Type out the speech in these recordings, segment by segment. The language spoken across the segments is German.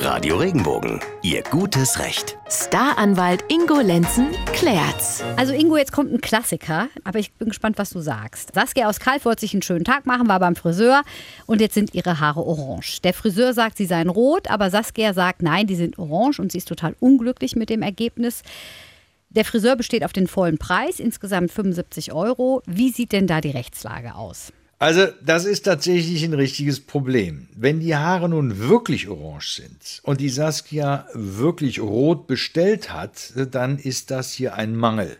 Radio Regenbogen, Ihr gutes Recht. Staranwalt Ingo Lenzen klärt's. Also Ingo, jetzt kommt ein Klassiker, aber ich bin gespannt, was du sagst. Saskia aus Kalf wollte sich einen schönen Tag machen, war beim Friseur und jetzt sind ihre Haare orange. Der Friseur sagt, sie seien rot, aber Saskia sagt, nein, die sind orange und sie ist total unglücklich mit dem Ergebnis. Der Friseur besteht auf den vollen Preis, insgesamt 75 Euro. Wie sieht denn da die Rechtslage aus? Also, das ist tatsächlich ein richtiges Problem. Wenn die Haare nun wirklich orange sind und die Saskia wirklich rot bestellt hat, dann ist das hier ein Mangel.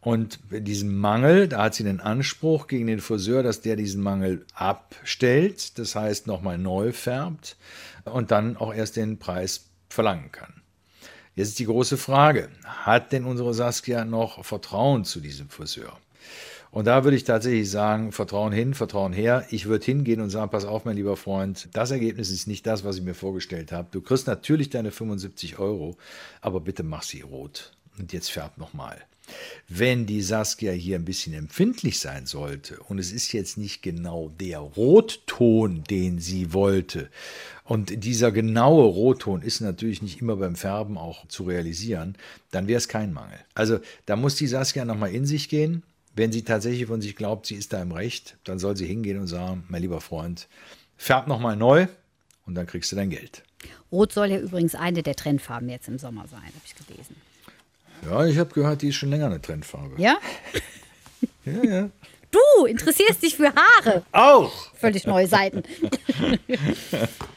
Und diesen Mangel, da hat sie den Anspruch gegen den Friseur, dass der diesen Mangel abstellt, das heißt nochmal neu färbt und dann auch erst den Preis verlangen kann. Jetzt ist die große Frage, hat denn unsere Saskia noch Vertrauen zu diesem Friseur? Und da würde ich tatsächlich sagen, Vertrauen hin, Vertrauen her. Ich würde hingehen und sagen, pass auf, mein lieber Freund, das Ergebnis ist nicht das, was ich mir vorgestellt habe. Du kriegst natürlich deine 75 Euro, aber bitte mach sie rot. Und jetzt färb nochmal. Wenn die Saskia hier ein bisschen empfindlich sein sollte und es ist jetzt nicht genau der Rotton, den sie wollte, und dieser genaue Rotton ist natürlich nicht immer beim Färben auch zu realisieren, dann wäre es kein Mangel. Also da muss die Saskia nochmal in sich gehen, wenn sie tatsächlich von sich glaubt, sie ist da im Recht, dann soll sie hingehen und sagen, mein lieber Freund, färb nochmal neu und dann kriegst du dein Geld. Rot soll ja übrigens eine der Trendfarben jetzt im Sommer sein, habe ich gelesen. Ja, ich habe gehört, die ist schon länger eine Trendfarbe. Ja? Ja, ja. Du interessierst dich für Haare. Auch! Völlig neue Seiten.